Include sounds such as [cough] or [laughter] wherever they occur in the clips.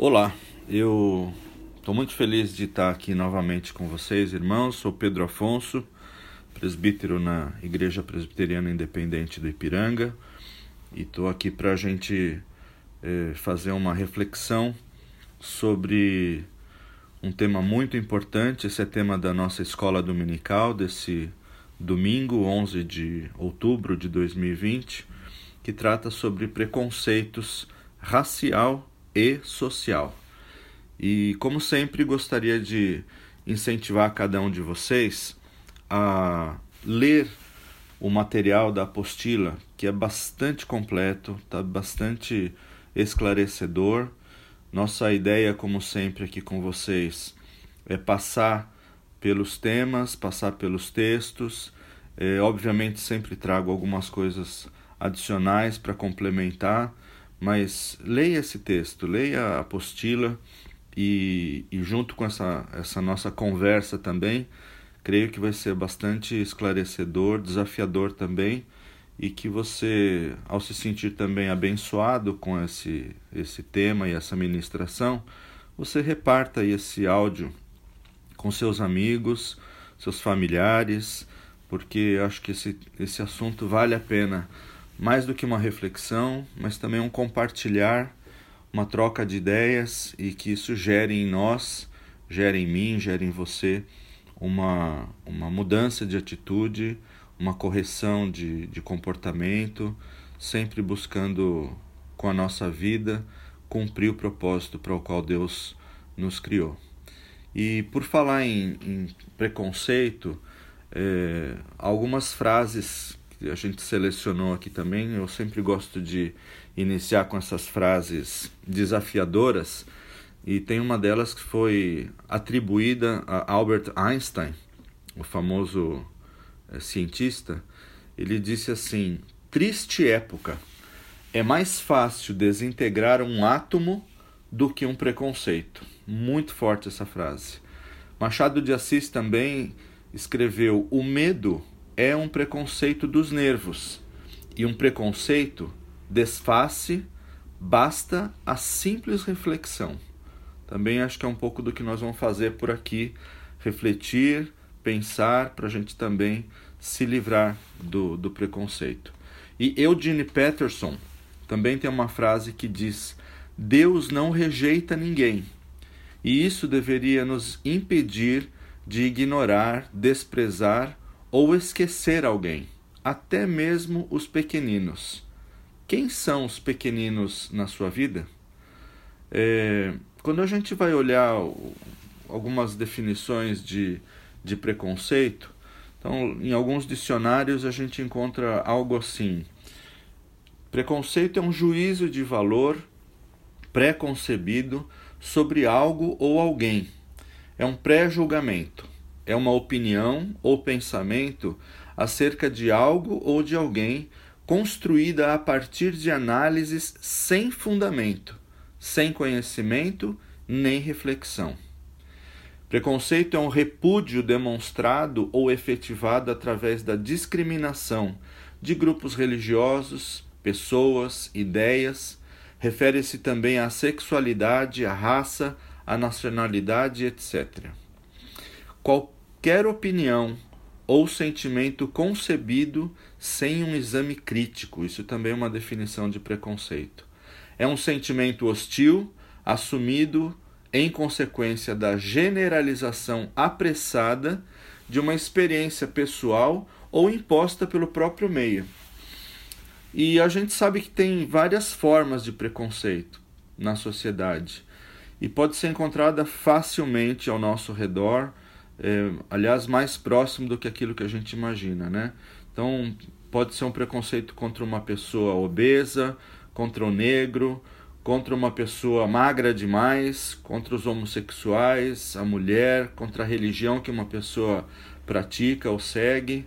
Olá, eu estou muito feliz de estar aqui novamente com vocês, irmãos. Sou Pedro Afonso, presbítero na Igreja Presbiteriana Independente do Ipiranga, e estou aqui para a gente eh, fazer uma reflexão sobre um tema muito importante. Esse é tema da nossa escola dominical, desse domingo, 11 de outubro de 2020, que trata sobre preconceitos racial e social. E como sempre, gostaria de incentivar cada um de vocês a ler o material da apostila, que é bastante completo, está bastante esclarecedor. Nossa ideia, como sempre, aqui com vocês é passar pelos temas, passar pelos textos. É, obviamente, sempre trago algumas coisas adicionais para complementar mas leia esse texto, leia a apostila e, e junto com essa, essa nossa conversa também, creio que vai ser bastante esclarecedor, desafiador também e que você, ao se sentir também abençoado com esse, esse tema e essa ministração, você reparta esse áudio com seus amigos, seus familiares, porque acho que esse, esse assunto vale a pena mais do que uma reflexão, mas também um compartilhar, uma troca de ideias e que isso gere em nós, gere em mim, gere em você uma, uma mudança de atitude, uma correção de, de comportamento, sempre buscando com a nossa vida cumprir o propósito para o qual Deus nos criou. E por falar em, em preconceito, é, algumas frases a gente selecionou aqui também. Eu sempre gosto de iniciar com essas frases desafiadoras e tem uma delas que foi atribuída a Albert Einstein, o famoso é, cientista. Ele disse assim: Triste época. É mais fácil desintegrar um átomo do que um preconceito. Muito forte essa frase. Machado de Assis também escreveu: O medo é um preconceito dos nervos. E um preconceito desface, basta a simples reflexão. Também acho que é um pouco do que nós vamos fazer por aqui, refletir, pensar, para a gente também se livrar do, do preconceito. E Eugene Peterson também tem uma frase que diz: Deus não rejeita ninguém. E isso deveria nos impedir de ignorar, desprezar ou esquecer alguém, até mesmo os pequeninos. Quem são os pequeninos na sua vida? É, quando a gente vai olhar algumas definições de, de preconceito, então, em alguns dicionários a gente encontra algo assim: preconceito é um juízo de valor pré-concebido sobre algo ou alguém. É um pré-julgamento é uma opinião ou pensamento acerca de algo ou de alguém construída a partir de análises sem fundamento, sem conhecimento nem reflexão. Preconceito é um repúdio demonstrado ou efetivado através da discriminação de grupos religiosos, pessoas, ideias. Refere-se também à sexualidade, à raça, à nacionalidade, etc. Qual qualquer opinião ou sentimento concebido sem um exame crítico. Isso também é uma definição de preconceito. É um sentimento hostil assumido em consequência da generalização apressada de uma experiência pessoal ou imposta pelo próprio meio. E a gente sabe que tem várias formas de preconceito na sociedade e pode ser encontrada facilmente ao nosso redor é, aliás, mais próximo do que aquilo que a gente imagina, né? Então, pode ser um preconceito contra uma pessoa obesa, contra o negro, contra uma pessoa magra demais, contra os homossexuais, a mulher, contra a religião que uma pessoa pratica ou segue.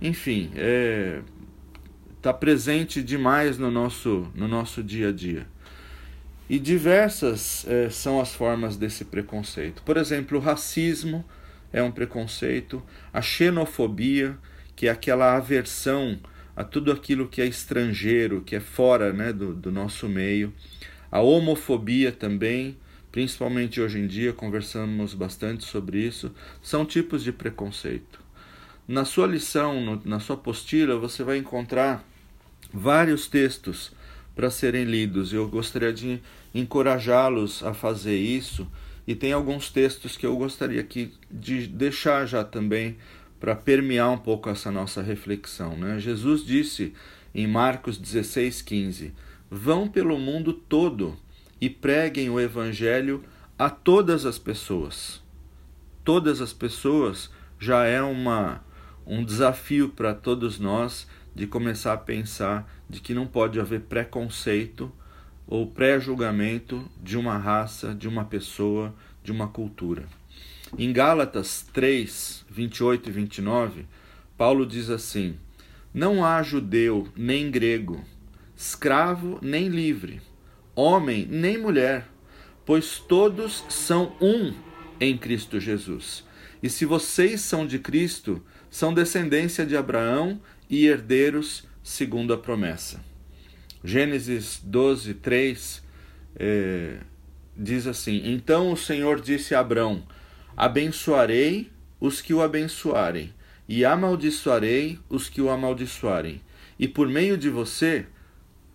Enfim, está é, tá presente demais no nosso, no nosso dia a dia. E diversas é, são as formas desse preconceito. Por exemplo, o racismo é um preconceito, a xenofobia, que é aquela aversão a tudo aquilo que é estrangeiro, que é fora né, do, do nosso meio, a homofobia também, principalmente hoje em dia, conversamos bastante sobre isso, são tipos de preconceito. Na sua lição, no, na sua apostila, você vai encontrar vários textos para serem lidos. Eu gostaria de encorajá-los a fazer isso e tem alguns textos que eu gostaria aqui de deixar já também para permear um pouco essa nossa reflexão. Né? Jesus disse em Marcos 16,15: Vão pelo mundo todo e preguem o Evangelho a todas as pessoas. Todas as pessoas já é uma, um desafio para todos nós de começar a pensar de que não pode haver preconceito ou pré-julgamento de uma raça, de uma pessoa, de uma cultura. Em Gálatas 3, 28 e 29, Paulo diz assim: Não há judeu nem grego, escravo nem livre, homem nem mulher, pois todos são um em Cristo Jesus. E se vocês são de Cristo, são descendência de Abraão e herdeiros segundo a promessa. Gênesis 12, 3 é, diz assim: Então o Senhor disse a Abrão: Abençoarei os que o abençoarem, e amaldiçoarei os que o amaldiçoarem. E por meio de você,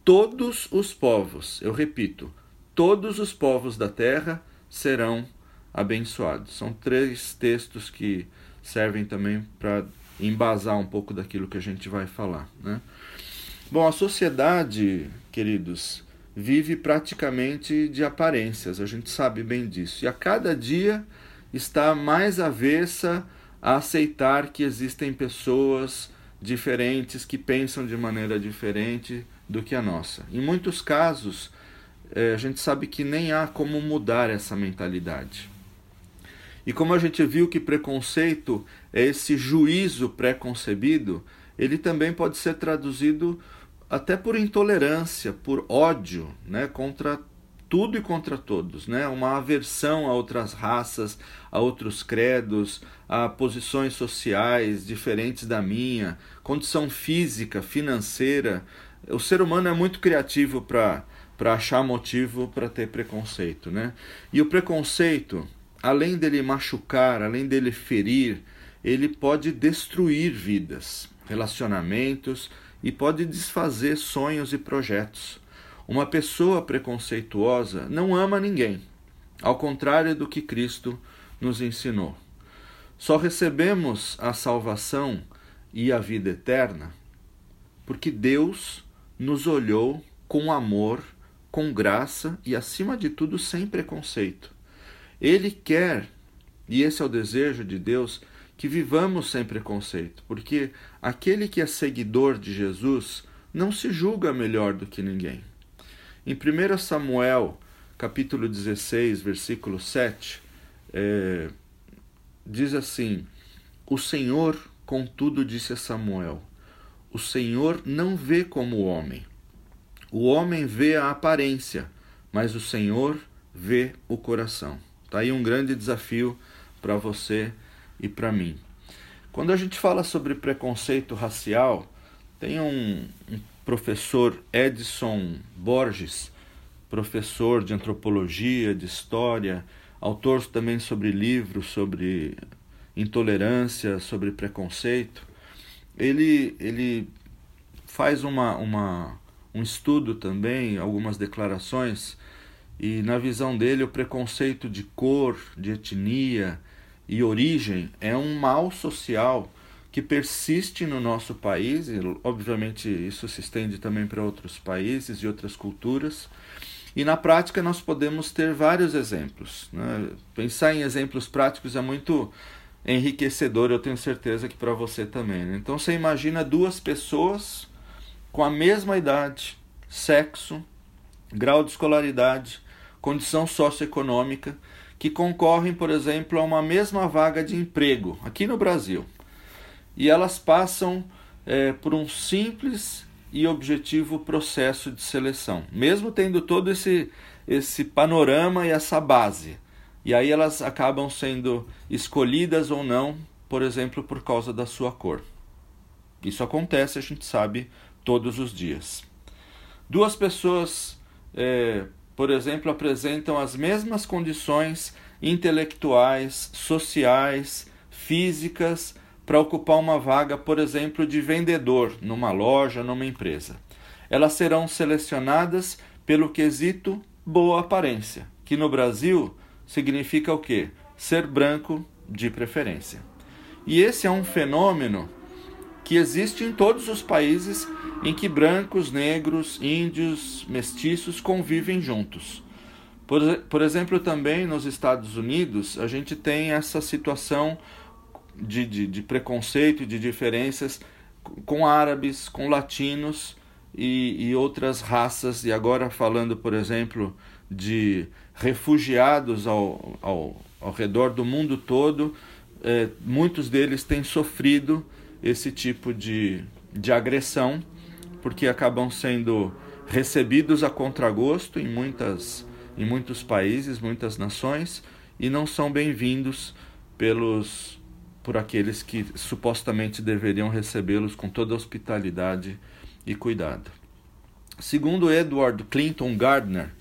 todos os povos, eu repito, todos os povos da terra serão abençoados. São três textos que servem também para embasar um pouco daquilo que a gente vai falar. Né? Bom, a sociedade, queridos, vive praticamente de aparências, a gente sabe bem disso. E a cada dia está mais avessa a aceitar que existem pessoas diferentes que pensam de maneira diferente do que a nossa. Em muitos casos, eh, a gente sabe que nem há como mudar essa mentalidade. E como a gente viu que preconceito é esse juízo pré-concebido, ele também pode ser traduzido até por intolerância, por ódio, né, contra tudo e contra todos, né? Uma aversão a outras raças, a outros credos, a posições sociais diferentes da minha, condição física, financeira. O ser humano é muito criativo para para achar motivo para ter preconceito, né? E o preconceito, além dele machucar, além dele ferir, ele pode destruir vidas, relacionamentos, e pode desfazer sonhos e projetos. Uma pessoa preconceituosa não ama ninguém, ao contrário do que Cristo nos ensinou. Só recebemos a salvação e a vida eterna porque Deus nos olhou com amor, com graça e, acima de tudo, sem preconceito. Ele quer, e esse é o desejo de Deus, que vivamos sem preconceito, porque aquele que é seguidor de Jesus não se julga melhor do que ninguém. Em 1 Samuel, capítulo 16, versículo 7, é, diz assim: O Senhor, contudo, disse a Samuel: O Senhor não vê como o homem. O homem vê a aparência, mas o Senhor vê o coração. Está aí um grande desafio para você e para mim. Quando a gente fala sobre preconceito racial, tem um, um professor Edson Borges, professor de antropologia, de história, autor também sobre livros sobre intolerância, sobre preconceito. Ele, ele faz uma, uma, um estudo também, algumas declarações, e na visão dele o preconceito de cor, de etnia, e origem é um mal social que persiste no nosso país, e obviamente isso se estende também para outros países e outras culturas. E na prática nós podemos ter vários exemplos. Né? Pensar em exemplos práticos é muito enriquecedor, eu tenho certeza que para você também. Né? Então você imagina duas pessoas com a mesma idade, sexo, grau de escolaridade, condição socioeconômica, que concorrem, por exemplo, a uma mesma vaga de emprego aqui no Brasil. E elas passam é, por um simples e objetivo processo de seleção, mesmo tendo todo esse, esse panorama e essa base. E aí elas acabam sendo escolhidas ou não, por exemplo, por causa da sua cor. Isso acontece, a gente sabe, todos os dias. Duas pessoas é, por exemplo, apresentam as mesmas condições intelectuais, sociais, físicas para ocupar uma vaga, por exemplo, de vendedor numa loja, numa empresa. Elas serão selecionadas pelo quesito boa aparência, que no Brasil significa o quê? Ser branco de preferência. E esse é um fenômeno que existe em todos os países em que brancos, negros, índios, mestiços convivem juntos. Por, por exemplo, também nos Estados Unidos, a gente tem essa situação de, de, de preconceito de diferenças com árabes, com latinos e, e outras raças, e agora falando, por exemplo, de refugiados ao, ao, ao redor do mundo todo, é, muitos deles têm sofrido esse tipo de, de agressão, porque acabam sendo recebidos a contragosto em, muitas, em muitos países, muitas nações, e não são bem-vindos pelos por aqueles que supostamente deveriam recebê-los com toda hospitalidade e cuidado. Segundo Edward Clinton Gardner,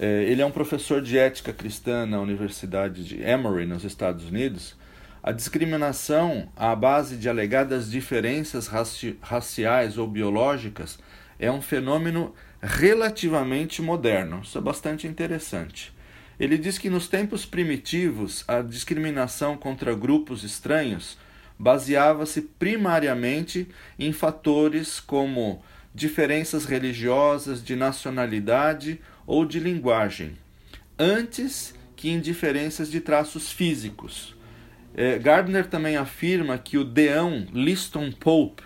eh, ele é um professor de ética cristã na Universidade de Emory, nos Estados Unidos. A discriminação à base de alegadas diferenças raci raciais ou biológicas é um fenômeno relativamente moderno. Isso é bastante interessante. Ele diz que nos tempos primitivos a discriminação contra grupos estranhos baseava-se primariamente em fatores como diferenças religiosas, de nacionalidade ou de linguagem, antes que em diferenças de traços físicos. É, Gardner também afirma que o deão Liston Pope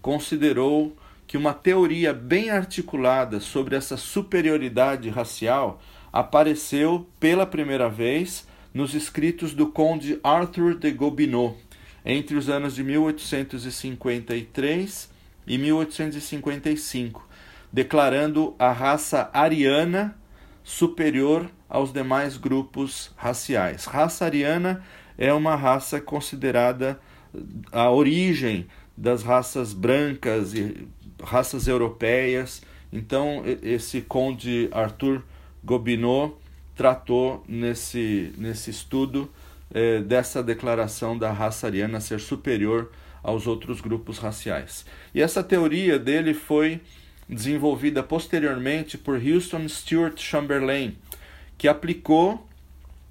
considerou que uma teoria bem articulada sobre essa superioridade racial apareceu pela primeira vez nos escritos do conde Arthur de Gobineau entre os anos de 1853 e 1855, declarando a raça ariana superior aos demais grupos raciais. Raça ariana é uma raça considerada a origem das raças brancas e raças europeias. Então, esse conde Arthur Gobineau tratou nesse, nesse estudo eh, dessa declaração da raça ariana ser superior aos outros grupos raciais. E essa teoria dele foi desenvolvida posteriormente por Houston Stewart Chamberlain, que aplicou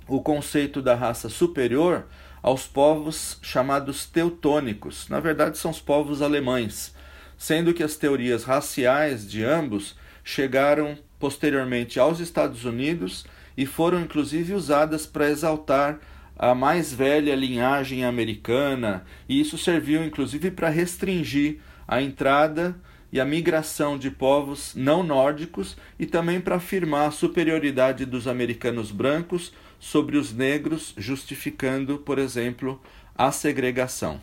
o conceito da raça superior aos povos chamados teutônicos. Na verdade, são os povos alemães, sendo que as teorias raciais de ambos chegaram posteriormente aos Estados Unidos e foram inclusive usadas para exaltar a mais velha linhagem americana, e isso serviu inclusive para restringir a entrada e a migração de povos não nórdicos e também para afirmar a superioridade dos americanos brancos sobre os negros, justificando, por exemplo, a segregação.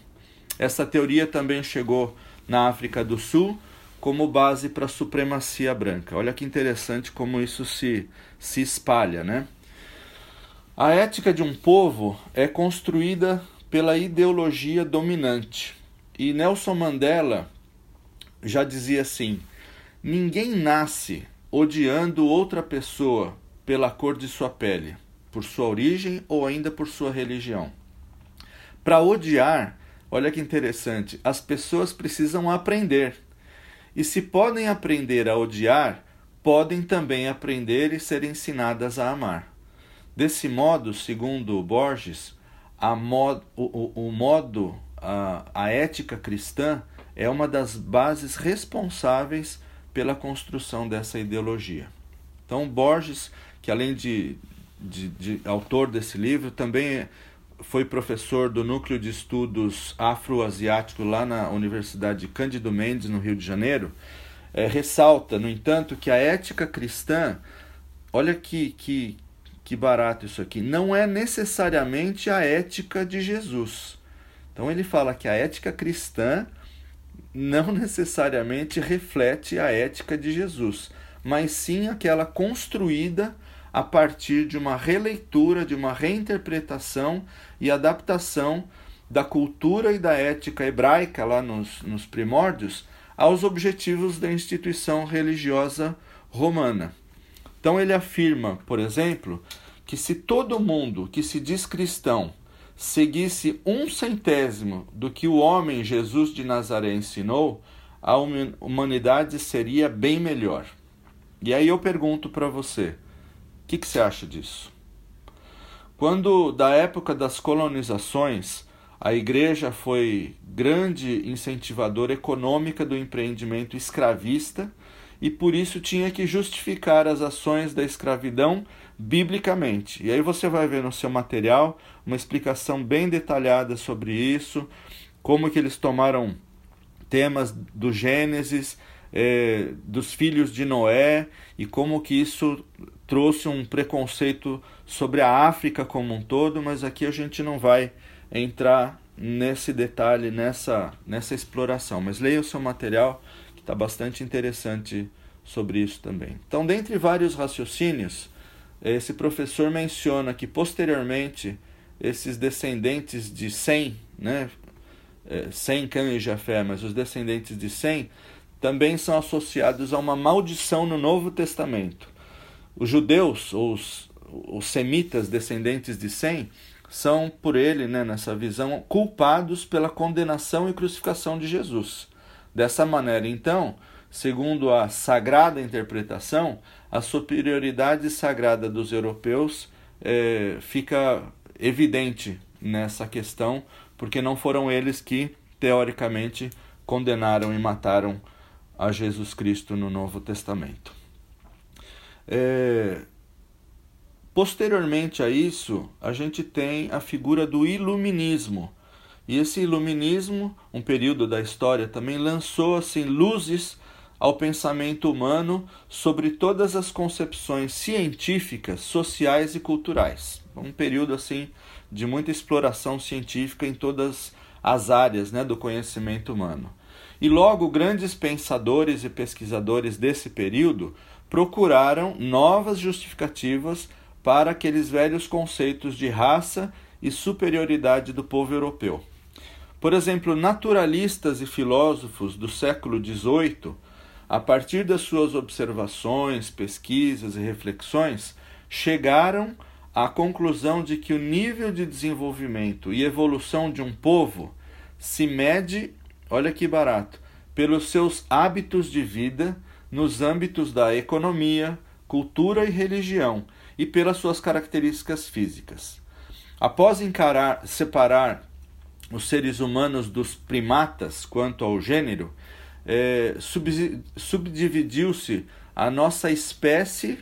Essa teoria também chegou na África do Sul como base para a supremacia branca. Olha que interessante como isso se, se espalha, né? A ética de um povo é construída pela ideologia dominante. E Nelson Mandela já dizia assim: ninguém nasce odiando outra pessoa pela cor de sua pele, por sua origem ou ainda por sua religião. Para odiar, olha que interessante, as pessoas precisam aprender. E se podem aprender a odiar, podem também aprender e ser ensinadas a amar. Desse modo, segundo Borges, mod, o, o, o, modo, a, a ética cristã é uma das bases responsáveis pela construção dessa ideologia. Então, Borges, que além de, de, de autor desse livro, também foi professor do Núcleo de Estudos Afro-Asiático lá na Universidade Cândido Mendes, no Rio de Janeiro, é, ressalta, no entanto, que a ética cristã, olha que, que, que barato isso aqui, não é necessariamente a ética de Jesus. Então ele fala que a ética cristã não [laughs] necessariamente reflete a ética de Jesus, mas sim aquela construída a partir de uma releitura, de uma reinterpretação e adaptação da cultura e da ética hebraica lá nos, nos primórdios aos objetivos da instituição religiosa romana. Então ele afirma, por exemplo, que se todo mundo que se diz cristão seguisse um centésimo do que o homem Jesus de Nazaré ensinou, a humanidade seria bem melhor. E aí eu pergunto para você, o que, que você acha disso? Quando, da época das colonizações, a igreja foi grande incentivadora econômica do empreendimento escravista e por isso tinha que justificar as ações da escravidão biblicamente. E aí você vai ver no seu material uma explicação bem detalhada sobre isso, como que eles tomaram temas do Gênesis, eh, dos filhos de Noé e como que isso trouxe um preconceito sobre a África como um todo, mas aqui a gente não vai entrar nesse detalhe, nessa, nessa exploração. Mas leia o seu material está bastante interessante sobre isso também. Então, dentre vários raciocínios, esse professor menciona que posteriormente esses descendentes de Sem, né, é, Sem, Cã e Jafé, mas os descendentes de Sem também são associados a uma maldição no Novo Testamento. Os judeus, ou os, os semitas descendentes de Sem, são por ele, né, nessa visão, culpados pela condenação e crucificação de Jesus. Dessa maneira, então, segundo a sagrada interpretação, a superioridade sagrada dos europeus é, fica evidente nessa questão, porque não foram eles que, teoricamente, condenaram e mataram a Jesus Cristo no Novo Testamento. É, posteriormente a isso, a gente tem a figura do iluminismo e esse iluminismo, um período da história também, lançou assim luzes ao pensamento humano sobre todas as concepções científicas, sociais e culturais. Um período assim de muita exploração científica em todas as áreas né, do conhecimento humano. E logo grandes pensadores e pesquisadores desse período procuraram novas justificativas para aqueles velhos conceitos de raça e superioridade do povo europeu. Por exemplo, naturalistas e filósofos do século XVIII, a partir das suas observações, pesquisas e reflexões, chegaram à conclusão de que o nível de desenvolvimento e evolução de um povo se mede, olha que barato, pelos seus hábitos de vida nos âmbitos da economia, cultura e religião e pelas suas características físicas. Após encarar, separar os seres humanos dos primatas quanto ao gênero, é, subdividiu-se a nossa espécie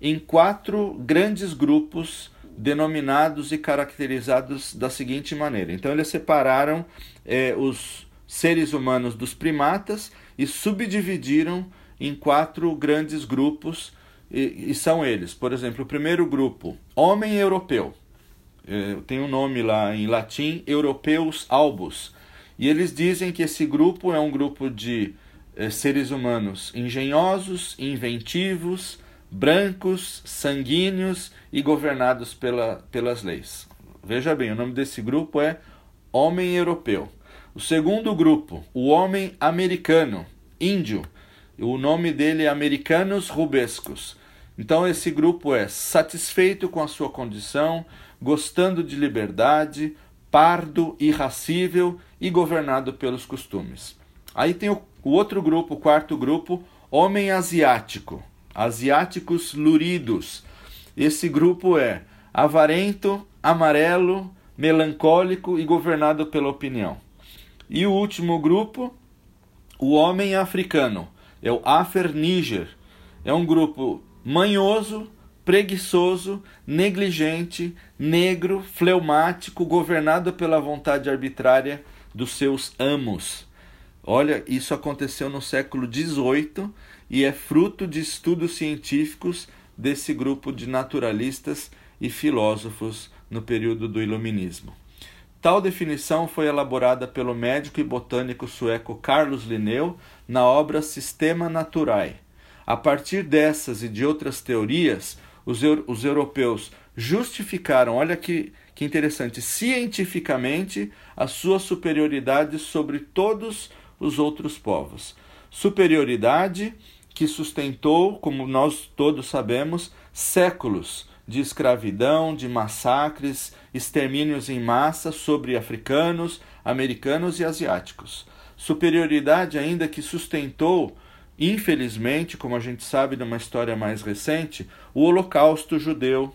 em quatro grandes grupos denominados e caracterizados da seguinte maneira. Então, eles separaram é, os seres humanos dos primatas e subdividiram em quatro grandes grupos, e, e são eles, por exemplo, o primeiro grupo, homem europeu é, tem um nome lá em latim, Europeus Albus. E eles dizem que esse grupo é um grupo de é, seres humanos engenhosos, inventivos, brancos, sanguíneos e governados pela, pelas leis. Veja bem, o nome desse grupo é Homem Europeu. O segundo grupo, o Homem Americano, Índio. O nome dele é Americanos Rubescos. Então, esse grupo é satisfeito com a sua condição, gostando de liberdade, pardo, irracível e governado pelos costumes. Aí tem o, outro grupo, o quarto grupo, homem asiático, asiáticos luridos. Esse grupo é avarento, amarelo, melancólico e governado pela opinião. E o último grupo, o homem africano, é o Afer Níger. É um grupo manhoso, preguiçoso, negligente, negro, fleumático, governado pela vontade arbitrária dos seus amos. Olha, isso aconteceu no século XVIII e é fruto de estudos científicos desse grupo de naturalistas e filósofos no período do Iluminismo. Tal definição foi elaborada pelo médico e botânico sueco Carlos Linneu na obra Sistema Naturae. A partir dessas e de outras teorias, os, os europeus justificaram, olha que, que interessante, cientificamente a sua superioridade sobre todos os outros povos. Superioridade que sustentou, como nós todos sabemos, séculos de escravidão, de massacres, extermínios em massa sobre africanos, americanos e asiáticos. Superioridade ainda que sustentou, infelizmente, como a gente sabe de uma história mais recente, o Holocausto judeu,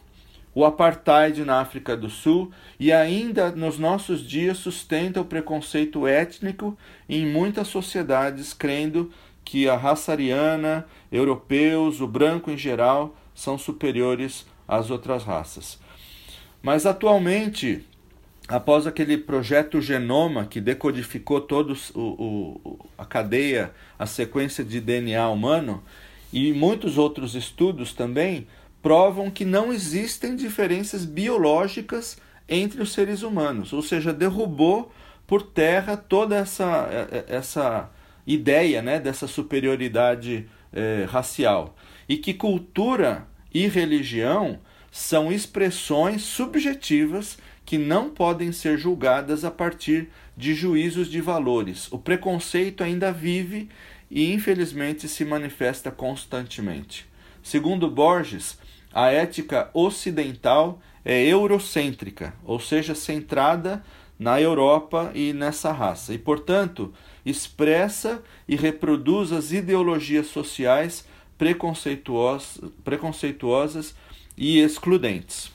o apartheid na África do Sul e ainda nos nossos dias sustenta o preconceito étnico em muitas sociedades, crendo que a raça ariana, europeus, o branco em geral, são superiores às outras raças. Mas atualmente, após aquele projeto Genoma que decodificou toda a cadeia, a sequência de DNA humano, e muitos outros estudos também provam que não existem diferenças biológicas entre os seres humanos, ou seja, derrubou por terra toda essa, essa ideia né, dessa superioridade eh, racial. E que cultura e religião são expressões subjetivas que não podem ser julgadas a partir de juízos de valores. O preconceito ainda vive e, infelizmente, se manifesta constantemente. Segundo Borges, a ética ocidental é eurocêntrica, ou seja, centrada na Europa e nessa raça, e, portanto, expressa e reproduz as ideologias sociais preconceituosas, preconceituosas e excludentes.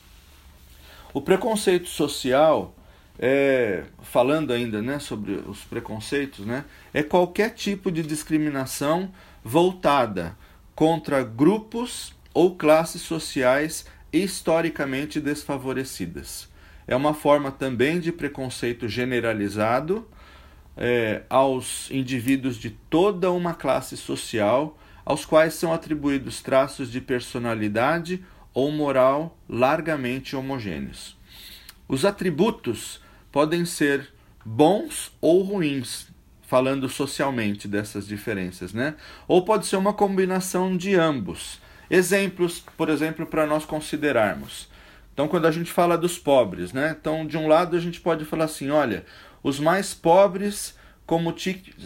O preconceito social, é, falando ainda né, sobre os preconceitos, né, é qualquer tipo de discriminação voltada contra grupos ou classes sociais historicamente desfavorecidas. É uma forma também de preconceito generalizado é, aos indivíduos de toda uma classe social, aos quais são atribuídos traços de personalidade ou moral largamente homogêneos. Os atributos podem ser bons ou ruins, falando socialmente dessas diferenças, né? Ou pode ser uma combinação de ambos. Exemplos, por exemplo, para nós considerarmos. Então, quando a gente fala dos pobres, né? Então, de um lado a gente pode falar assim, olha, os mais pobres como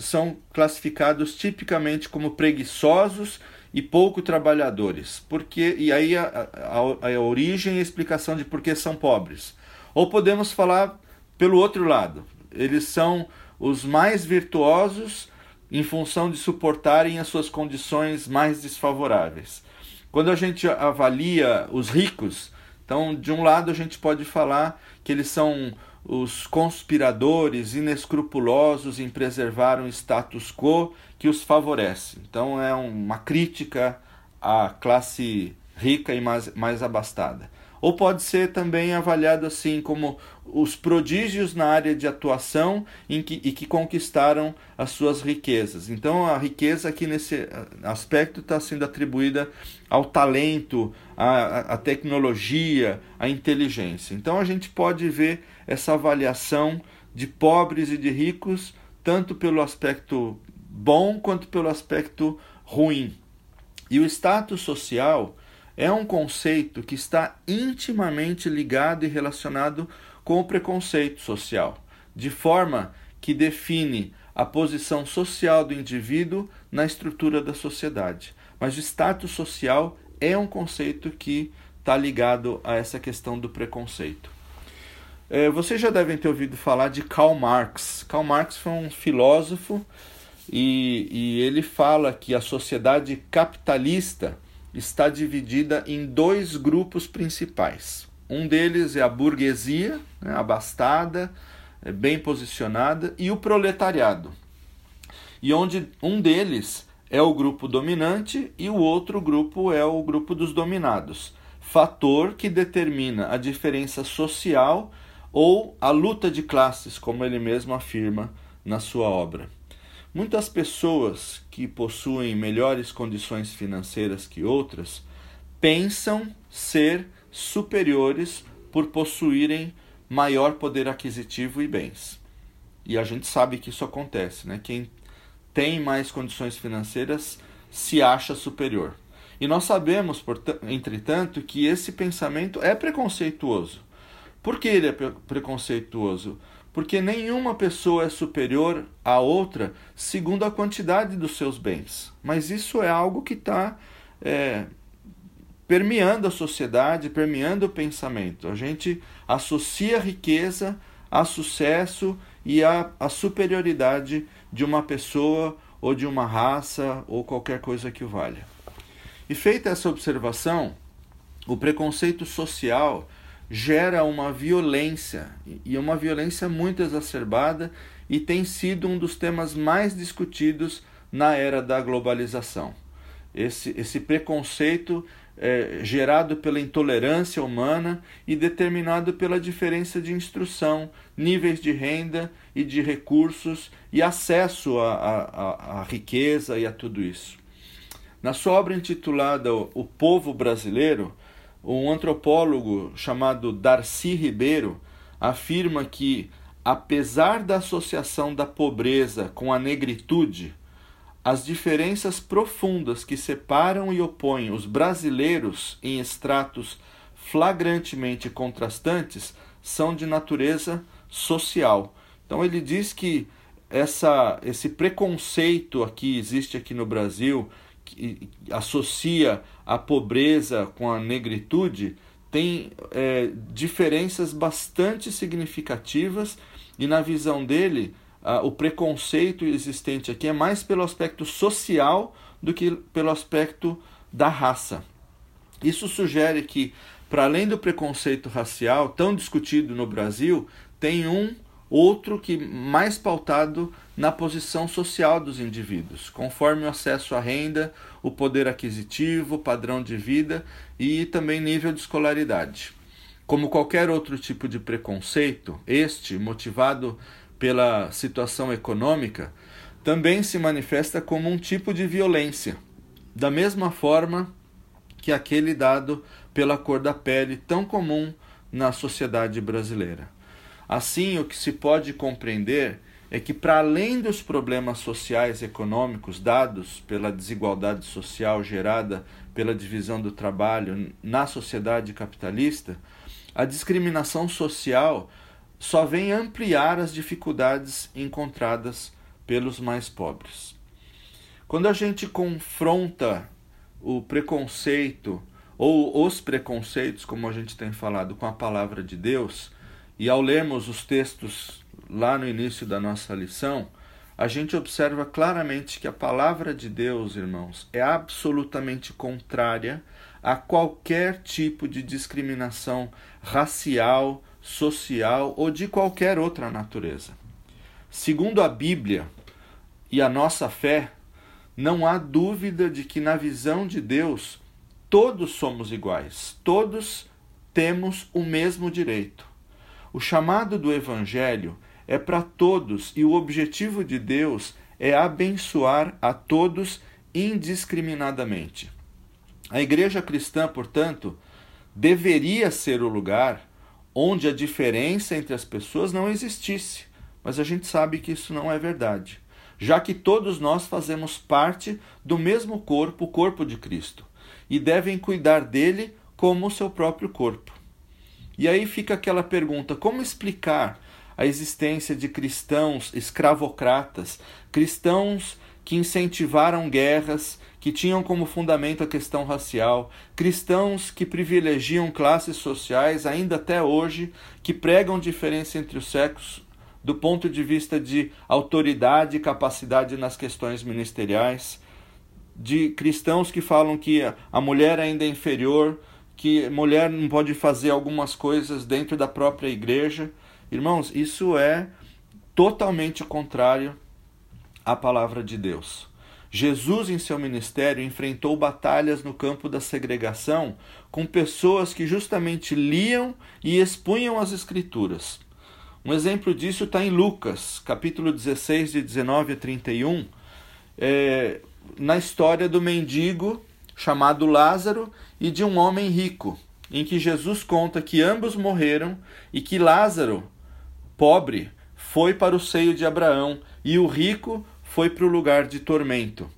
são classificados tipicamente como preguiçosos e pouco trabalhadores. Porque e aí a, a, a origem e a explicação de por que são pobres. Ou podemos falar pelo outro lado, eles são os mais virtuosos em função de suportarem as suas condições mais desfavoráveis. Quando a gente avalia os ricos, então de um lado a gente pode falar que eles são os conspiradores inescrupulosos em preservar um status quo que os favorece. Então é uma crítica à classe rica e mais, mais abastada ou pode ser também avaliado assim como os prodígios na área de atuação em que, e que conquistaram as suas riquezas. Então a riqueza aqui nesse aspecto está sendo atribuída ao talento, à, à tecnologia, à inteligência. Então a gente pode ver essa avaliação de pobres e de ricos tanto pelo aspecto bom quanto pelo aspecto ruim. E o status social é um conceito que está intimamente ligado e relacionado com o preconceito social, de forma que define a posição social do indivíduo na estrutura da sociedade. Mas o status social é um conceito que está ligado a essa questão do preconceito. É, vocês já devem ter ouvido falar de Karl Marx. Karl Marx foi um filósofo e, e ele fala que a sociedade capitalista está dividida em dois grupos principais. Um deles é a burguesia, né, abastada, é bem posicionada, e o proletariado. E onde um deles é o grupo dominante e o outro grupo é o grupo dos dominados. Fator que determina a diferença social ou a luta de classes, como ele mesmo afirma na sua obra. Muitas pessoas que possuem melhores condições financeiras que outras pensam ser superiores por possuírem maior poder aquisitivo e bens. E a gente sabe que isso acontece, né? Quem tem mais condições financeiras se acha superior. E nós sabemos, entretanto, que esse pensamento é preconceituoso. Por que ele é preconceituoso? Porque nenhuma pessoa é superior à outra segundo a quantidade dos seus bens. Mas isso é algo que está é, permeando a sociedade, permeando o pensamento. A gente associa riqueza a sucesso e a, a superioridade de uma pessoa ou de uma raça ou qualquer coisa que o valha. E feita essa observação, o preconceito social gera uma violência, e uma violência muito exacerbada, e tem sido um dos temas mais discutidos na era da globalização. Esse, esse preconceito é, gerado pela intolerância humana e determinado pela diferença de instrução, níveis de renda e de recursos e acesso à riqueza e a tudo isso. Na sua obra intitulada O Povo Brasileiro, um antropólogo chamado Darcy Ribeiro afirma que, apesar da associação da pobreza com a negritude, as diferenças profundas que separam e opõem os brasileiros em estratos flagrantemente contrastantes são de natureza social. Então ele diz que essa, esse preconceito aqui existe aqui no Brasil, que associa a pobreza com a negritude, tem é, diferenças bastante significativas e na visão dele o preconceito existente aqui é mais pelo aspecto social do que pelo aspecto da raça. Isso sugere que, para além do preconceito racial tão discutido no Brasil, tem um outro que mais pautado na posição social dos indivíduos, conforme o acesso à renda, o poder aquisitivo, padrão de vida e também nível de escolaridade. Como qualquer outro tipo de preconceito, este, motivado pela situação econômica, também se manifesta como um tipo de violência, da mesma forma que aquele dado pela cor da pele, tão comum na sociedade brasileira. Assim, o que se pode compreender é que, para além dos problemas sociais e econômicos dados pela desigualdade social gerada pela divisão do trabalho na sociedade capitalista, a discriminação social só vem ampliar as dificuldades encontradas pelos mais pobres. Quando a gente confronta o preconceito ou os preconceitos, como a gente tem falado, com a palavra de Deus, e ao lermos os textos lá no início da nossa lição, a gente observa claramente que a palavra de Deus, irmãos, é absolutamente contrária a qualquer tipo de discriminação racial, social ou de qualquer outra natureza. Segundo a Bíblia e a nossa fé, não há dúvida de que, na visão de Deus, todos somos iguais, todos temos o mesmo direito. O chamado do Evangelho é para todos e o objetivo de Deus é abençoar a todos indiscriminadamente. A igreja cristã, portanto, deveria ser o lugar onde a diferença entre as pessoas não existisse. Mas a gente sabe que isso não é verdade, já que todos nós fazemos parte do mesmo corpo, o corpo de Cristo, e devem cuidar dele como o seu próprio corpo. E aí fica aquela pergunta: como explicar a existência de cristãos escravocratas, cristãos que incentivaram guerras, que tinham como fundamento a questão racial, cristãos que privilegiam classes sociais ainda até hoje, que pregam diferença entre os sexos do ponto de vista de autoridade e capacidade nas questões ministeriais, de cristãos que falam que a mulher ainda é inferior, que mulher não pode fazer algumas coisas dentro da própria igreja. Irmãos, isso é totalmente contrário à palavra de Deus. Jesus, em seu ministério, enfrentou batalhas no campo da segregação com pessoas que justamente liam e expunham as Escrituras. Um exemplo disso está em Lucas, capítulo 16, de 19 a 31, é, na história do mendigo chamado Lázaro e de um homem rico, em que Jesus conta que ambos morreram e que Lázaro, pobre, foi para o seio de Abraão e o rico foi para o lugar de tormento.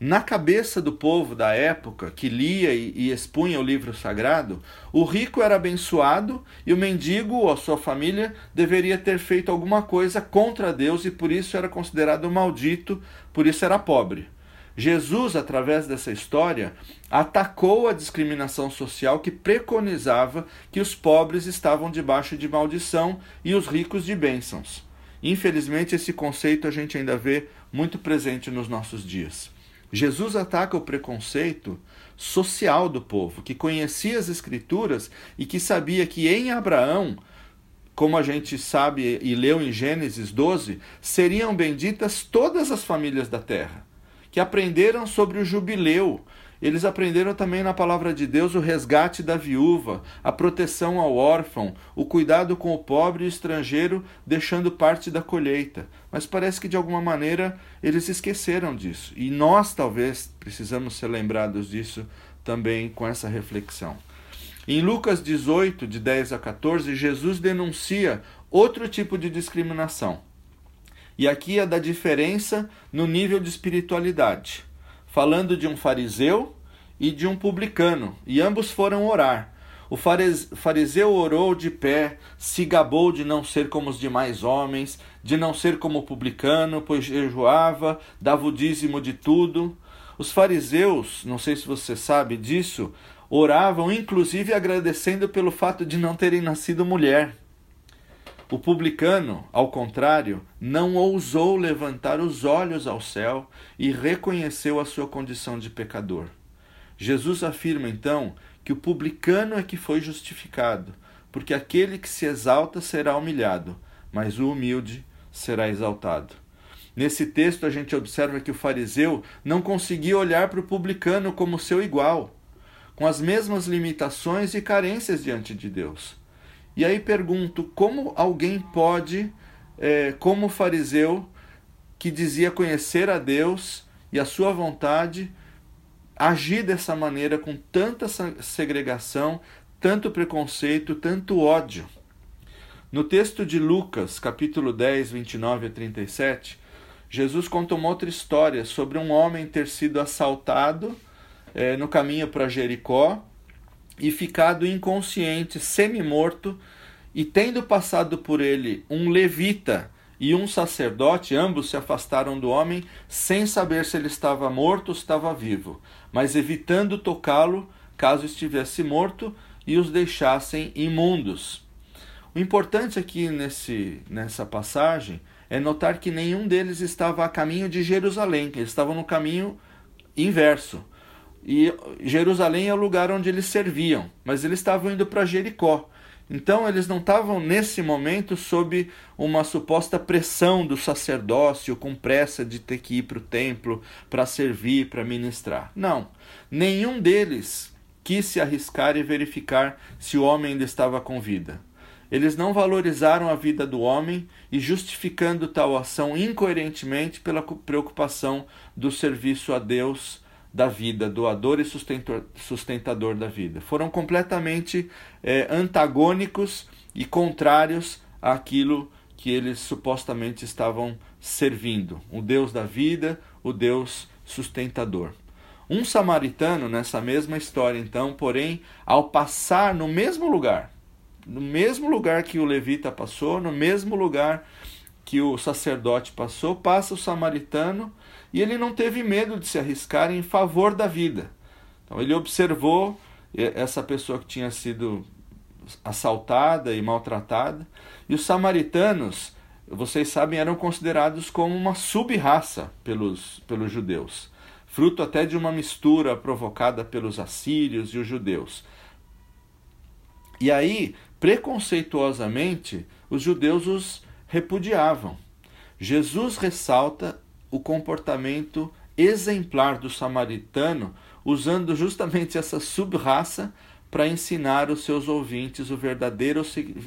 Na cabeça do povo da época, que lia e expunha o livro sagrado, o rico era abençoado e o mendigo ou a sua família deveria ter feito alguma coisa contra Deus e por isso era considerado maldito, por isso era pobre. Jesus, através dessa história, atacou a discriminação social que preconizava que os pobres estavam debaixo de maldição e os ricos de bênçãos. Infelizmente, esse conceito a gente ainda vê muito presente nos nossos dias. Jesus ataca o preconceito social do povo, que conhecia as Escrituras e que sabia que em Abraão, como a gente sabe e leu em Gênesis 12, seriam benditas todas as famílias da terra, que aprenderam sobre o jubileu, eles aprenderam também na palavra de Deus o resgate da viúva, a proteção ao órfão, o cuidado com o pobre e estrangeiro, deixando parte da colheita. Mas parece que de alguma maneira eles esqueceram disso. E nós talvez precisamos ser lembrados disso também com essa reflexão. Em Lucas 18, de 10 a 14, Jesus denuncia outro tipo de discriminação. E aqui é da diferença no nível de espiritualidade falando de um fariseu e de um publicano, e ambos foram orar. O fariseu orou de pé, se gabou de não ser como os demais homens, de não ser como o publicano, pois jejuava, dava o dízimo de tudo. Os fariseus, não sei se você sabe disso, oravam inclusive agradecendo pelo fato de não terem nascido mulher. O publicano, ao contrário, não ousou levantar os olhos ao céu e reconheceu a sua condição de pecador. Jesus afirma então que o publicano é que foi justificado, porque aquele que se exalta será humilhado, mas o humilde será exaltado. Nesse texto a gente observa que o fariseu não conseguia olhar para o publicano como seu igual, com as mesmas limitações e carências diante de Deus. E aí pergunto: como alguém pode, é, como fariseu, que dizia conhecer a Deus e a sua vontade, agir dessa maneira com tanta segregação, tanto preconceito, tanto ódio? No texto de Lucas, capítulo 10, 29 a 37, Jesus conta uma outra história sobre um homem ter sido assaltado é, no caminho para Jericó e ficado inconsciente, semi-morto, e tendo passado por ele um levita e um sacerdote, ambos se afastaram do homem, sem saber se ele estava morto ou estava vivo, mas evitando tocá-lo, caso estivesse morto, e os deixassem imundos. O importante aqui nesse, nessa passagem é notar que nenhum deles estava a caminho de Jerusalém, eles estavam no caminho inverso. E Jerusalém é o lugar onde eles serviam, mas eles estavam indo para Jericó. Então eles não estavam nesse momento sob uma suposta pressão do sacerdócio, com pressa de ter que ir para o templo para servir, para ministrar. Não. Nenhum deles quis se arriscar e verificar se o homem ainda estava com vida. Eles não valorizaram a vida do homem e justificando tal ação incoerentemente pela preocupação do serviço a Deus da vida, doador e sustentador da vida. Foram completamente é, antagônicos e contrários àquilo que eles supostamente estavam servindo: o Deus da vida, o Deus sustentador. Um samaritano, nessa mesma história, então, porém, ao passar no mesmo lugar, no mesmo lugar que o levita passou, no mesmo lugar que o sacerdote passou, passa o samaritano e ele não teve medo de se arriscar em favor da vida. Então ele observou essa pessoa que tinha sido assaltada e maltratada, e os samaritanos, vocês sabem, eram considerados como uma sub-raça pelos, pelos judeus, fruto até de uma mistura provocada pelos assírios e os judeus. E aí, preconceituosamente, os judeus os repudiavam. Jesus ressalta o comportamento exemplar do samaritano, usando justamente essa sub-raça para ensinar os seus ouvintes o verdadeiro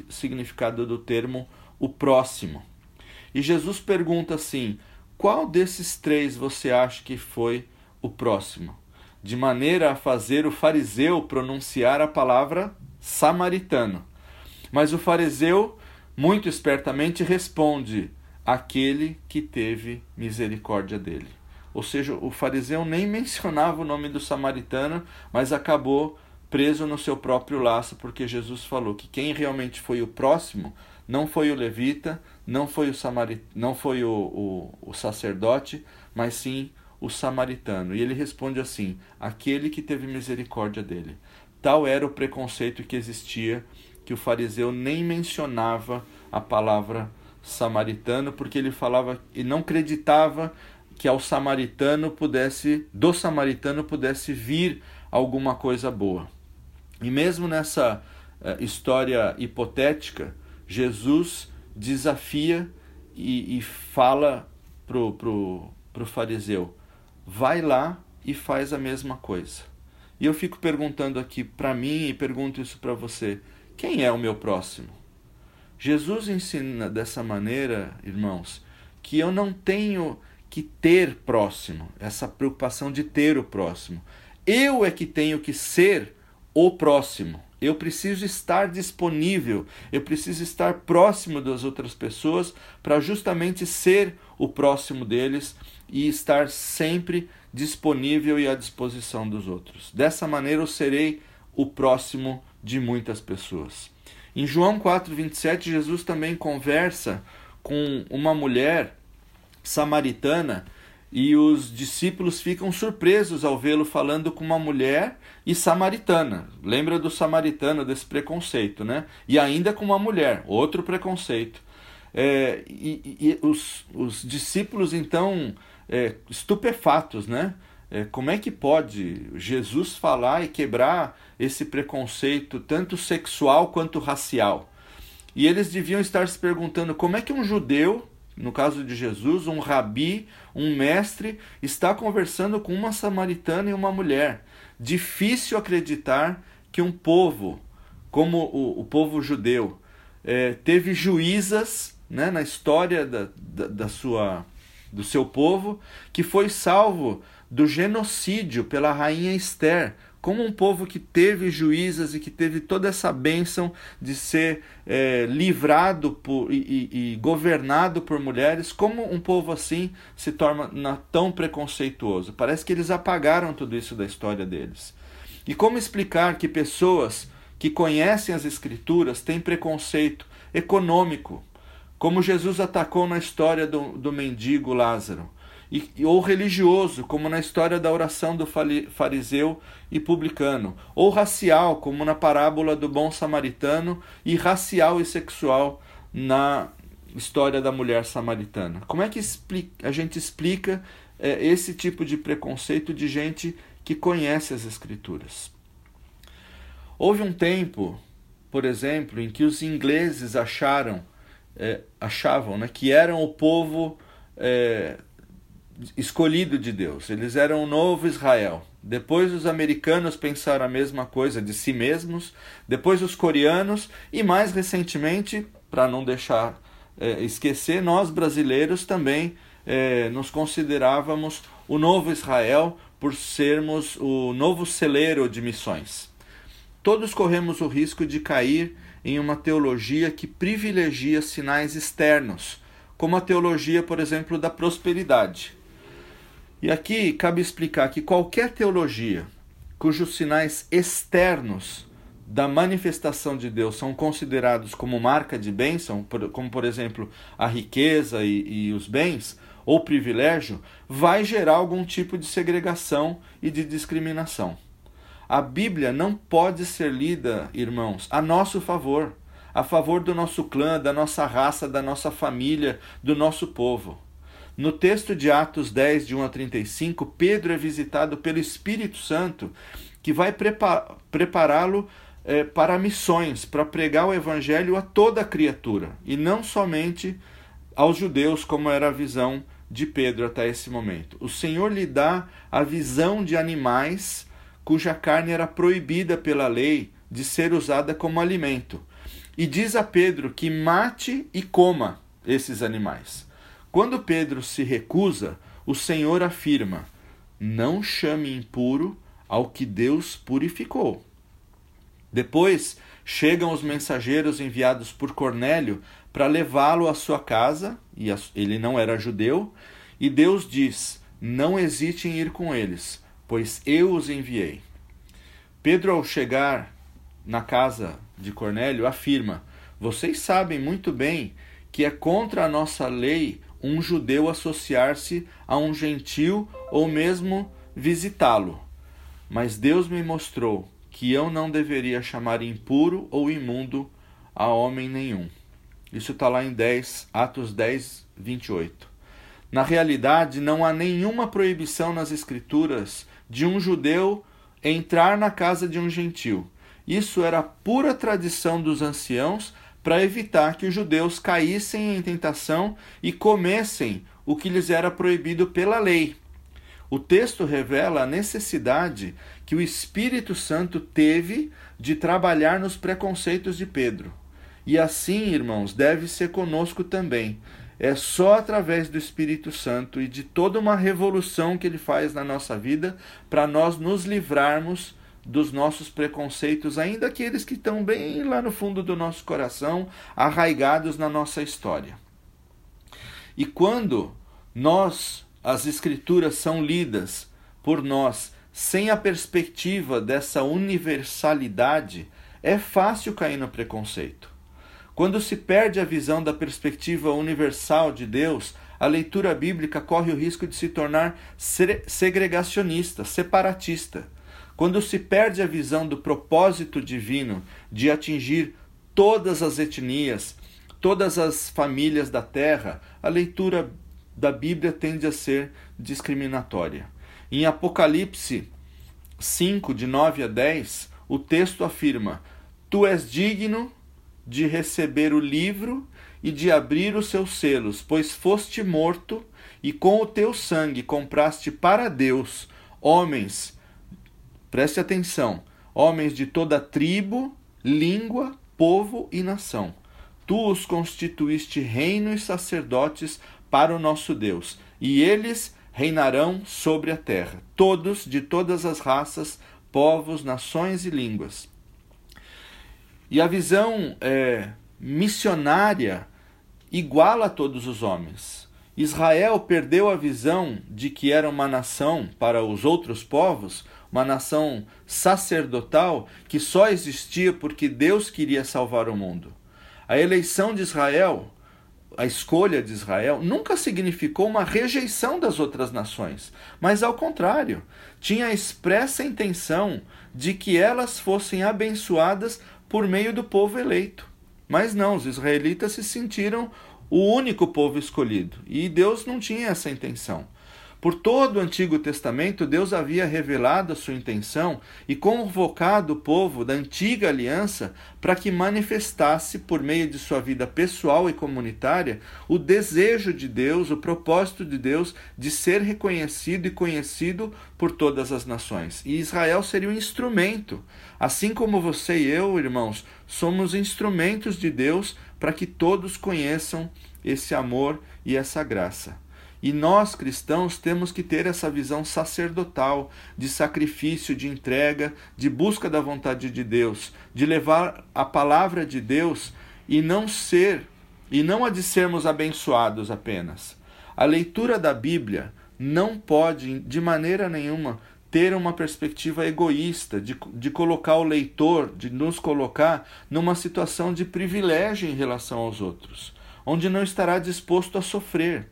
significado do termo o próximo. E Jesus pergunta assim: qual desses três você acha que foi o próximo? De maneira a fazer o fariseu pronunciar a palavra samaritano. Mas o fariseu, muito espertamente, responde: aquele que teve misericórdia dele. Ou seja, o fariseu nem mencionava o nome do samaritano, mas acabou preso no seu próprio laço, porque Jesus falou que quem realmente foi o próximo não foi o levita, não foi o, samarit... não foi o, o, o sacerdote, mas sim o samaritano. E ele responde assim: aquele que teve misericórdia dele. Tal era o preconceito que existia, que o fariseu nem mencionava a palavra samaritano, porque ele falava e não acreditava que ao samaritano pudesse, do samaritano pudesse vir alguma coisa boa. E mesmo nessa uh, história hipotética, Jesus desafia e, e fala pro, pro, pro fariseu: vai lá e faz a mesma coisa. E eu fico perguntando aqui para mim e pergunto isso para você: quem é o meu próximo? Jesus ensina dessa maneira, irmãos, que eu não tenho que ter próximo, essa preocupação de ter o próximo. Eu é que tenho que ser o próximo. Eu preciso estar disponível, eu preciso estar próximo das outras pessoas para justamente ser o próximo deles e estar sempre disponível e à disposição dos outros. Dessa maneira eu serei o próximo de muitas pessoas. Em João 4:27, Jesus também conversa com uma mulher samaritana e os discípulos ficam surpresos ao vê-lo falando com uma mulher e samaritana. Lembra do samaritano, desse preconceito, né? E ainda com uma mulher, outro preconceito. É, e, e os, os, discípulos, então, é, estupefatos, né? É, como é que pode Jesus falar e quebrar esse preconceito, tanto sexual quanto racial? E eles deviam estar se perguntando como é que um judeu no caso de Jesus, um rabi, um mestre, está conversando com uma samaritana e uma mulher. Difícil acreditar que um povo, como o, o povo judeu, é, teve juízas né, na história da, da, da sua, do seu povo, que foi salvo do genocídio pela rainha Esther, como um povo que teve juízas e que teve toda essa bênção de ser é, livrado por, e, e, governado por mulheres, como um povo assim se torna tão preconceituoso? Parece que eles apagaram tudo isso da história deles. E como explicar que pessoas que conhecem as Escrituras têm preconceito econômico, como Jesus atacou na história do, do mendigo Lázaro? E, ou religioso, como na história da oração do fariseu e publicano, ou racial, como na parábola do bom samaritano, e racial e sexual na história da mulher samaritana. Como é que a gente explica é, esse tipo de preconceito de gente que conhece as Escrituras? Houve um tempo, por exemplo, em que os ingleses acharam, é, achavam né, que eram o povo é, escolhido de Deus, eles eram o novo Israel. Depois os americanos pensaram a mesma coisa de si mesmos, depois os coreanos e mais recentemente, para não deixar é, esquecer, nós brasileiros também é, nos considerávamos o novo Israel por sermos o novo celeiro de missões. Todos corremos o risco de cair em uma teologia que privilegia sinais externos, como a teologia, por exemplo, da prosperidade. E aqui cabe explicar que qualquer teologia cujos sinais externos da manifestação de Deus são considerados como marca de bênção, como por exemplo a riqueza e, e os bens, ou privilégio, vai gerar algum tipo de segregação e de discriminação. A Bíblia não pode ser lida, irmãos, a nosso favor, a favor do nosso clã, da nossa raça, da nossa família, do nosso povo. No texto de Atos 10, de 1 a 35, Pedro é visitado pelo Espírito Santo, que vai prepará-lo é, para missões, para pregar o evangelho a toda criatura, e não somente aos judeus, como era a visão de Pedro até esse momento. O Senhor lhe dá a visão de animais cuja carne era proibida pela lei de ser usada como alimento. E diz a Pedro que mate e coma esses animais. Quando Pedro se recusa, o Senhor afirma: Não chame impuro ao que Deus purificou. Depois chegam os mensageiros enviados por Cornélio para levá-lo à sua casa, e ele não era judeu, e Deus diz: não hesite em ir com eles, pois eu os enviei. Pedro, ao chegar na casa de Cornélio, afirma: Vocês sabem muito bem que é contra a nossa lei um judeu associar-se a um gentil ou mesmo visitá-lo. Mas Deus me mostrou que eu não deveria chamar impuro ou imundo a homem nenhum. Isso está lá em 10, Atos 10, 28. Na realidade, não há nenhuma proibição nas Escrituras de um judeu entrar na casa de um gentil. Isso era pura tradição dos anciãos para evitar que os judeus caíssem em tentação e comessem o que lhes era proibido pela lei. O texto revela a necessidade que o Espírito Santo teve de trabalhar nos preconceitos de Pedro. E assim, irmãos, deve ser conosco também. É só através do Espírito Santo e de toda uma revolução que ele faz na nossa vida para nós nos livrarmos dos nossos preconceitos, ainda aqueles que estão bem lá no fundo do nosso coração, arraigados na nossa história. E quando nós, as Escrituras, são lidas por nós sem a perspectiva dessa universalidade, é fácil cair no preconceito. Quando se perde a visão da perspectiva universal de Deus, a leitura bíblica corre o risco de se tornar segregacionista, separatista. Quando se perde a visão do propósito divino de atingir todas as etnias, todas as famílias da terra, a leitura da Bíblia tende a ser discriminatória. Em Apocalipse 5, de 9 a 10, o texto afirma: Tu és digno de receber o livro e de abrir os seus selos, pois foste morto e com o teu sangue compraste para Deus homens, preste atenção, homens de toda tribo, língua, povo e nação. Tu os constituíste reino e sacerdotes para o nosso Deus, e eles reinarão sobre a terra, todos de todas as raças, povos, nações e línguas. E a visão é, missionária iguala a todos os homens. Israel perdeu a visão de que era uma nação para os outros povos, uma nação sacerdotal que só existia porque Deus queria salvar o mundo. A eleição de Israel, a escolha de Israel, nunca significou uma rejeição das outras nações, mas ao contrário, tinha a expressa intenção de que elas fossem abençoadas por meio do povo eleito. Mas não, os israelitas se sentiram o único povo escolhido e Deus não tinha essa intenção. Por todo o Antigo Testamento, Deus havia revelado a sua intenção e convocado o povo da antiga aliança para que manifestasse, por meio de sua vida pessoal e comunitária, o desejo de Deus, o propósito de Deus de ser reconhecido e conhecido por todas as nações. E Israel seria um instrumento. Assim como você e eu, irmãos, somos instrumentos de Deus para que todos conheçam esse amor e essa graça. E nós cristãos temos que ter essa visão sacerdotal de sacrifício, de entrega, de busca da vontade de Deus, de levar a palavra de Deus e não ser e não a de sermos abençoados apenas. A leitura da Bíblia não pode de maneira nenhuma ter uma perspectiva egoísta de, de colocar o leitor, de nos colocar numa situação de privilégio em relação aos outros, onde não estará disposto a sofrer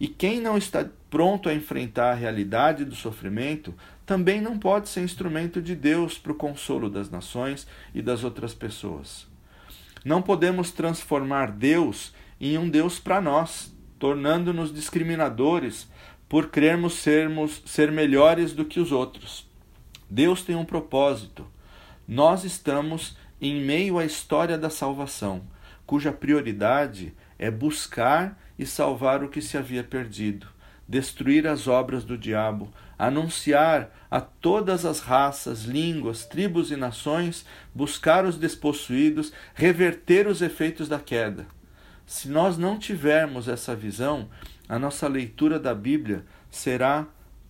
e quem não está pronto a enfrentar a realidade do sofrimento também não pode ser instrumento de Deus para o consolo das nações e das outras pessoas. Não podemos transformar Deus em um Deus para nós, tornando-nos discriminadores por crermos sermos ser melhores do que os outros. Deus tem um propósito. Nós estamos em meio à história da salvação, cuja prioridade é buscar e salvar o que se havia perdido, destruir as obras do diabo, anunciar a todas as raças, línguas, tribos e nações, buscar os despossuídos, reverter os efeitos da queda. Se nós não tivermos essa visão, a nossa leitura da Bíblia será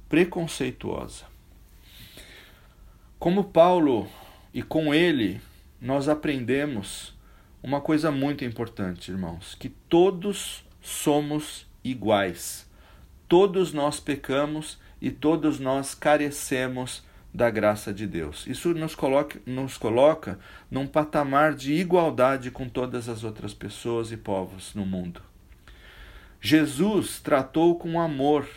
preconceituosa. Como Paulo e com ele, nós aprendemos uma coisa muito importante, irmãos, que todos somos iguais. todos nós pecamos e todos nós carecemos da graça de Deus. Isso nos coloca, nos coloca num patamar de igualdade com todas as outras pessoas e povos no mundo. Jesus tratou com amor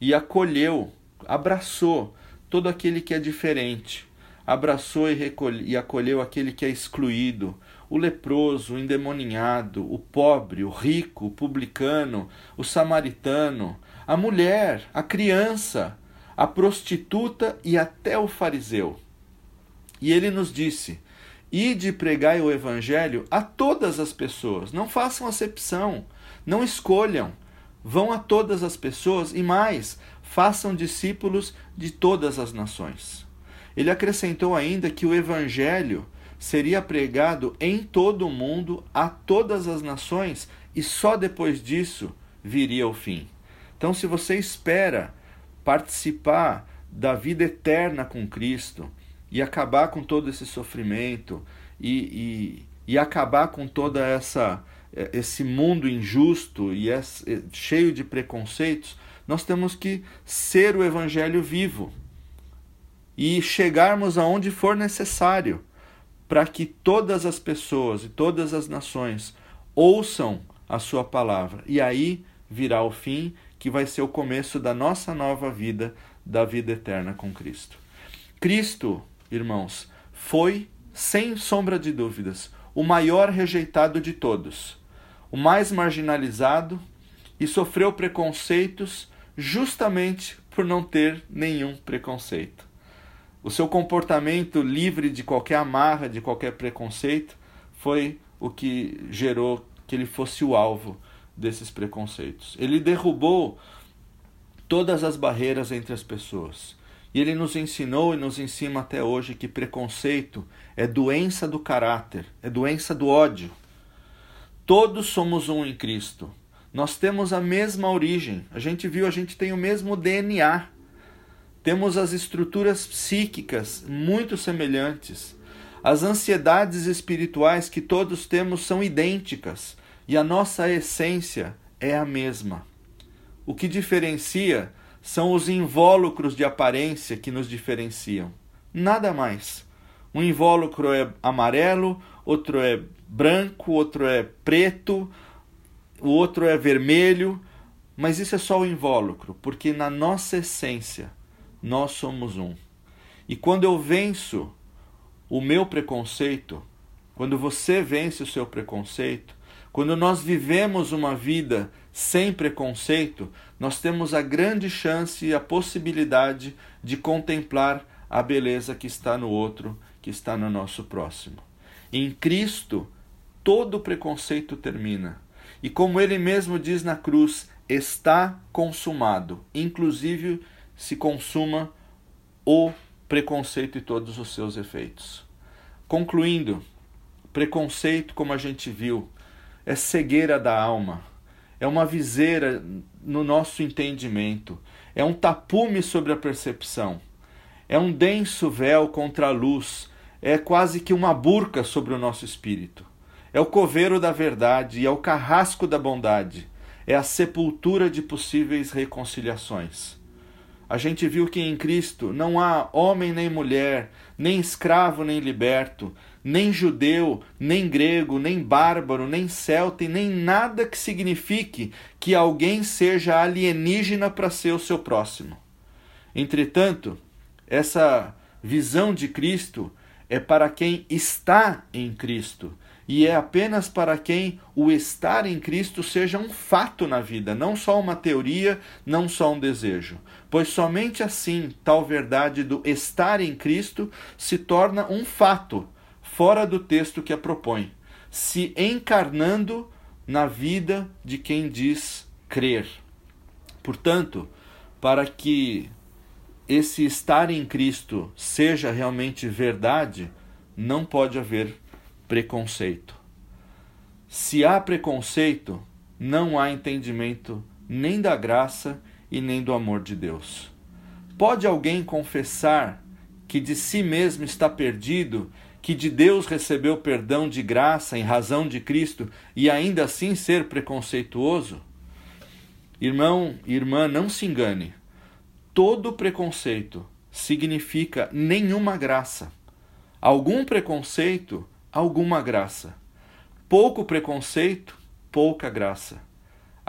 e acolheu, abraçou todo aquele que é diferente, abraçou e, recolhe, e acolheu aquele que é excluído, o leproso, o endemoninhado, o pobre, o rico, o publicano, o samaritano, a mulher, a criança, a prostituta e até o fariseu. E ele nos disse: Ide pregai o evangelho a todas as pessoas, não façam acepção, não escolham, vão a todas as pessoas e mais, façam discípulos de todas as nações. Ele acrescentou ainda que o evangelho seria pregado em todo o mundo a todas as nações e só depois disso viria o fim. Então, se você espera participar da vida eterna com Cristo e acabar com todo esse sofrimento e, e, e acabar com toda essa eh, esse mundo injusto e eh, cheio de preconceitos, nós temos que ser o evangelho vivo e chegarmos aonde for necessário para que todas as pessoas e todas as nações ouçam a sua palavra. E aí virá o fim que vai ser o começo da nossa nova vida, da vida eterna com Cristo. Cristo, irmãos, foi, sem sombra de dúvidas, o maior rejeitado de todos, o mais marginalizado e sofreu preconceitos justamente por não ter nenhum preconceito. O seu comportamento livre de qualquer amarra, de qualquer preconceito, foi o que gerou que ele fosse o alvo desses preconceitos. Ele derrubou todas as barreiras entre as pessoas. E ele nos ensinou e nos ensina até hoje que preconceito é doença do caráter, é doença do ódio. Todos somos um em Cristo. Nós temos a mesma origem. A gente viu, a gente tem o mesmo DNA. Temos as estruturas psíquicas muito semelhantes. As ansiedades espirituais que todos temos são idênticas e a nossa essência é a mesma. O que diferencia são os invólucros de aparência que nos diferenciam. Nada mais. Um invólucro é amarelo, outro é branco, outro é preto, o outro é vermelho, mas isso é só o invólucro, porque na nossa essência nós somos um. E quando eu venço o meu preconceito, quando você vence o seu preconceito, quando nós vivemos uma vida sem preconceito, nós temos a grande chance e a possibilidade de contemplar a beleza que está no outro, que está no nosso próximo. Em Cristo, todo preconceito termina. E como ele mesmo diz na cruz, está consumado. Inclusive se consuma o preconceito e todos os seus efeitos. Concluindo, preconceito, como a gente viu, é cegueira da alma, é uma viseira no nosso entendimento, é um tapume sobre a percepção, é um denso véu contra a luz, é quase que uma burca sobre o nosso espírito. É o coveiro da verdade e é o carrasco da bondade, é a sepultura de possíveis reconciliações. A gente viu que em Cristo não há homem nem mulher, nem escravo nem liberto, nem judeu, nem grego, nem bárbaro, nem celta e nem nada que signifique que alguém seja alienígena para ser o seu próximo. Entretanto, essa visão de Cristo é para quem está em Cristo e é apenas para quem o estar em Cristo seja um fato na vida, não só uma teoria, não só um desejo. Pois somente assim tal verdade do estar em Cristo se torna um fato fora do texto que a propõe, se encarnando na vida de quem diz crer. Portanto, para que esse estar em Cristo seja realmente verdade, não pode haver preconceito. Se há preconceito, não há entendimento nem da graça e nem do amor de Deus. Pode alguém confessar que de si mesmo está perdido que de Deus recebeu perdão de graça em razão de Cristo e ainda assim ser preconceituoso? Irmão, irmã, não se engane. Todo preconceito significa nenhuma graça. Algum preconceito, alguma graça. Pouco preconceito, pouca graça.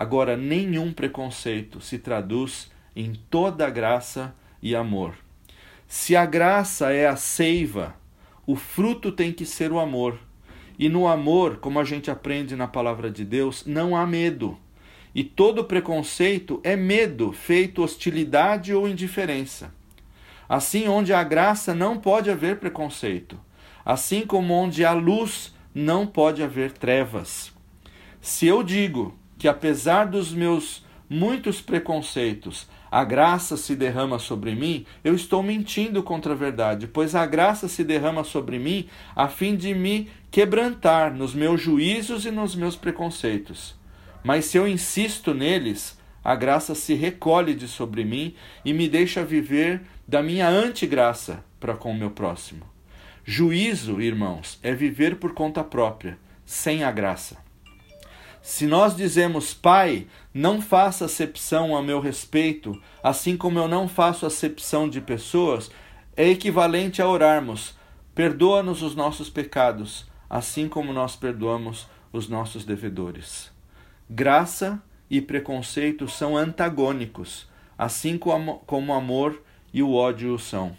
Agora, nenhum preconceito se traduz em toda graça e amor. Se a graça é a seiva, o fruto tem que ser o amor. E no amor, como a gente aprende na palavra de Deus, não há medo. E todo preconceito é medo, feito hostilidade ou indiferença. Assim, onde há graça, não pode haver preconceito. Assim como onde há luz, não pode haver trevas. Se eu digo que, apesar dos meus muitos preconceitos, a graça se derrama sobre mim, eu estou mentindo contra a verdade, pois a graça se derrama sobre mim a fim de me quebrantar nos meus juízos e nos meus preconceitos. Mas se eu insisto neles, a graça se recolhe de sobre mim e me deixa viver da minha antigraça para com o meu próximo. Juízo, irmãos, é viver por conta própria, sem a graça. Se nós dizemos, Pai, não faça acepção a meu respeito, assim como eu não faço acepção de pessoas, é equivalente a orarmos: perdoa-nos os nossos pecados, assim como nós perdoamos os nossos devedores. Graça e preconceito são antagônicos, assim como o amor e o ódio são.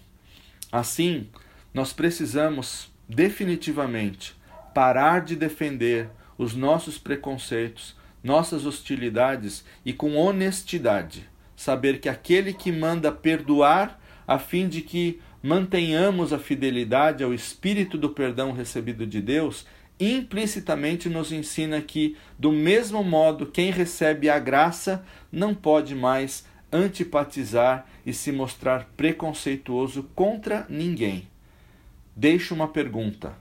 Assim, nós precisamos definitivamente parar de defender os nossos preconceitos, nossas hostilidades e com honestidade saber que aquele que manda perdoar a fim de que mantenhamos a fidelidade ao espírito do perdão recebido de Deus, implicitamente nos ensina que, do mesmo modo, quem recebe a graça não pode mais antipatizar e se mostrar preconceituoso contra ninguém. Deixo uma pergunta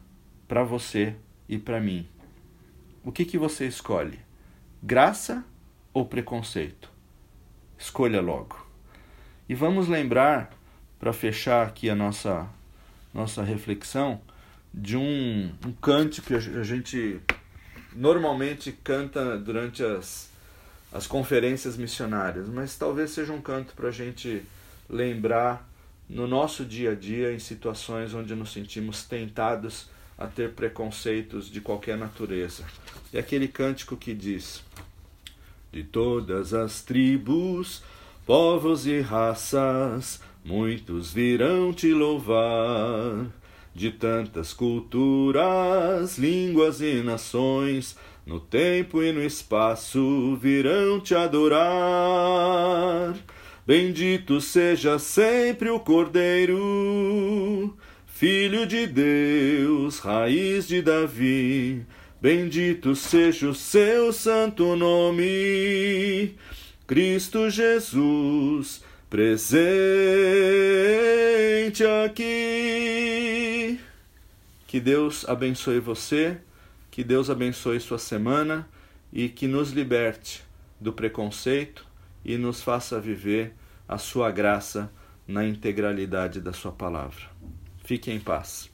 para você e para mim. O que, que você escolhe? Graça ou preconceito? Escolha logo. E vamos lembrar, para fechar aqui a nossa, nossa reflexão, de um, um que a gente normalmente canta durante as, as conferências missionárias, mas talvez seja um canto para a gente lembrar no nosso dia a dia, em situações onde nos sentimos tentados a ter preconceitos de qualquer natureza. É aquele cântico que diz: De todas as tribos, povos e raças, muitos virão te louvar. De tantas culturas, línguas e nações, no tempo e no espaço virão te adorar. Bendito seja sempre o Cordeiro Filho de Deus, raiz de Davi, bendito seja o seu santo nome. Cristo Jesus, presente aqui. Que Deus abençoe você, que Deus abençoe sua semana e que nos liberte do preconceito e nos faça viver a sua graça na integralidade da sua palavra. Fique em paz.